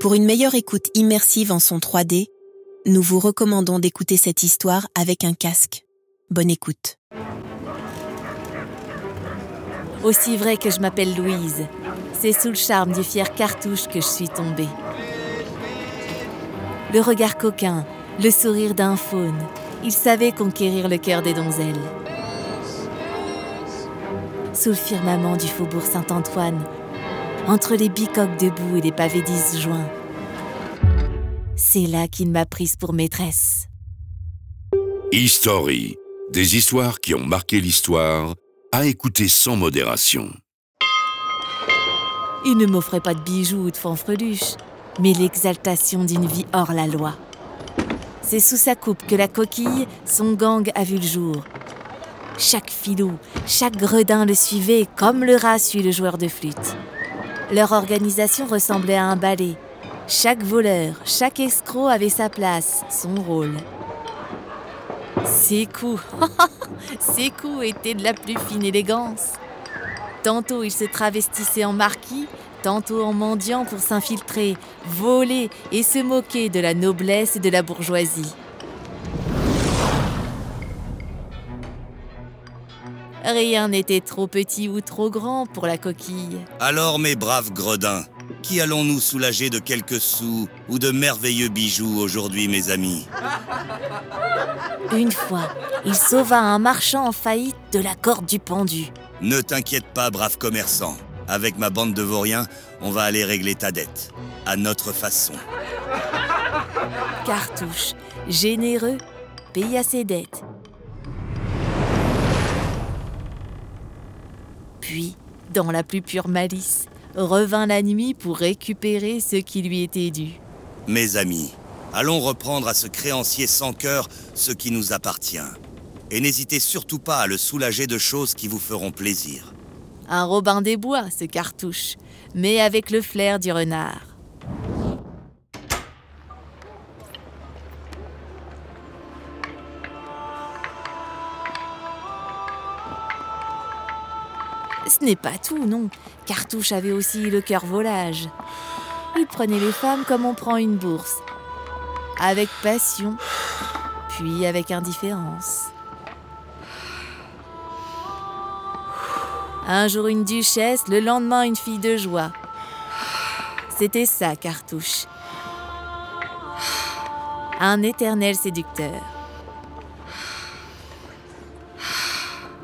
Pour une meilleure écoute immersive en son 3D, nous vous recommandons d'écouter cette histoire avec un casque. Bonne écoute. Aussi vrai que je m'appelle Louise, c'est sous le charme du fier cartouche que je suis tombée. Le regard coquin, le sourire d'un faune, il savait conquérir le cœur des donzelles. Sous le firmament du faubourg Saint-Antoine, entre les bicoques debout et les pavés disjoints, c'est là qu'il m'a prise pour maîtresse. History, des histoires qui ont marqué l'histoire, à écouter sans modération. Il ne m'offrait pas de bijoux ou de fanfreluches, mais l'exaltation d'une vie hors la loi. C'est sous sa coupe que la coquille, son gang a vu le jour. Chaque filou, chaque gredin le suivait comme le rat suit le joueur de flûte. Leur organisation ressemblait à un ballet. Chaque voleur, chaque escroc avait sa place, son rôle. Ses coups, ses coups étaient de la plus fine élégance. Tantôt il se travestissait en marquis, tantôt en mendiant pour s'infiltrer, voler et se moquer de la noblesse et de la bourgeoisie. Rien n'était trop petit ou trop grand pour la coquille. Alors, mes braves gredins, qui allons-nous soulager de quelques sous ou de merveilleux bijoux aujourd'hui, mes amis? Une fois, il sauva un marchand en faillite de la corde du pendu. Ne t'inquiète pas, brave commerçant. Avec ma bande de vauriens, on va aller régler ta dette. À notre façon. Cartouche, généreux, paya ses dettes. Puis, dans la plus pure malice, revint la nuit pour récupérer ce qui lui était dû. Mes amis, allons reprendre à ce créancier sans cœur ce qui nous appartient. Et n'hésitez surtout pas à le soulager de choses qui vous feront plaisir. Un Robin des Bois, ce cartouche, mais avec le flair du renard. Ce n'est pas tout, non. Cartouche avait aussi le cœur volage. Il prenait les femmes comme on prend une bourse, avec passion, puis avec indifférence. Un jour une duchesse, le lendemain une fille de joie. C'était ça, Cartouche. Un éternel séducteur.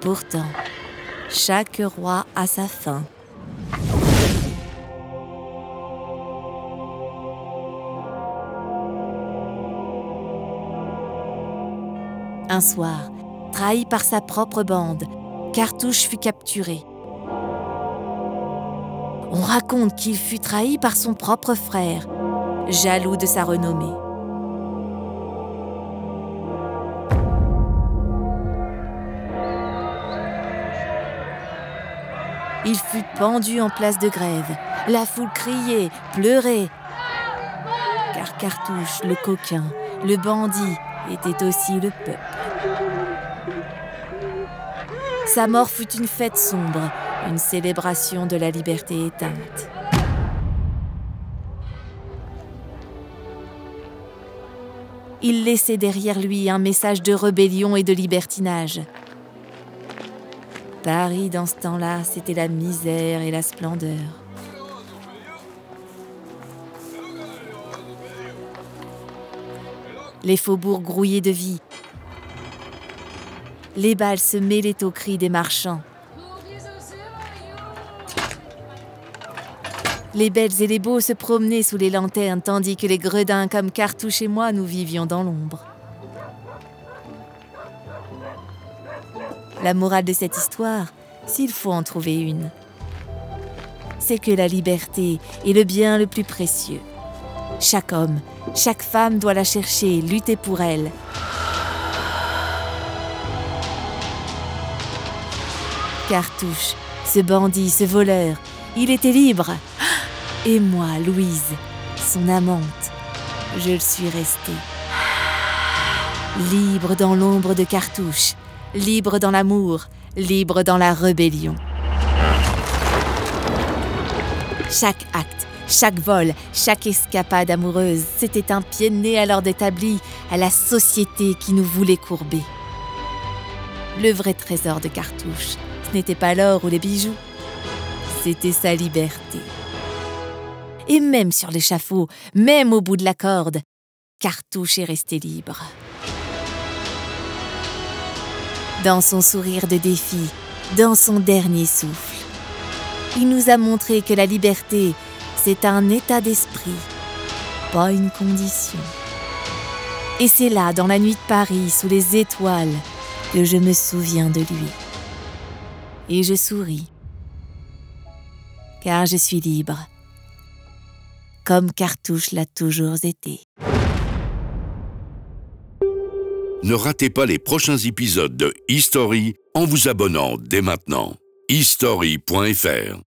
Pourtant, chaque roi a sa fin. Un soir, trahi par sa propre bande, Cartouche fut capturé. On raconte qu'il fut trahi par son propre frère, jaloux de sa renommée. Il fut pendu en place de grève. La foule criait, pleurait. Car Cartouche, le coquin, le bandit, était aussi le peuple. Sa mort fut une fête sombre, une célébration de la liberté éteinte. Il laissait derrière lui un message de rébellion et de libertinage. Paris, dans ce temps-là, c'était la misère et la splendeur. Les faubourgs grouillaient de vie. Les balles se mêlaient aux cris des marchands. Les belles et les beaux se promenaient sous les lanternes, tandis que les gredins comme Cartouche et moi, nous vivions dans l'ombre. La morale de cette histoire, s'il faut en trouver une, c'est que la liberté est le bien le plus précieux. Chaque homme, chaque femme doit la chercher, lutter pour elle. Cartouche, ce bandit, ce voleur, il était libre. Et moi, Louise, son amante, je le suis restée. Libre dans l'ombre de Cartouche, libre dans l'amour, libre dans la rébellion. Chaque acte, Chaque vol, chaque escapade amoureuse, c'était un pied de nez à l'ordre établi, à la société qui nous voulait courber. Le vrai trésor de Cartouche, ce n'était pas l'or ou les bijoux, c'était sa liberté. Et même sur l'échafaud, même au bout de la corde, Cartouche est resté libre. Dans son sourire de défi, dans son dernier souffle, il nous a montré que la liberté, c'est un état d'esprit, pas une condition. Et c'est là, dans la nuit de Paris, sous les étoiles, que je me souviens de lui. Et je souris, car je suis libre, comme Cartouche l'a toujours été. Ne ratez pas les prochains épisodes de History en vous abonnant dès maintenant. history.fr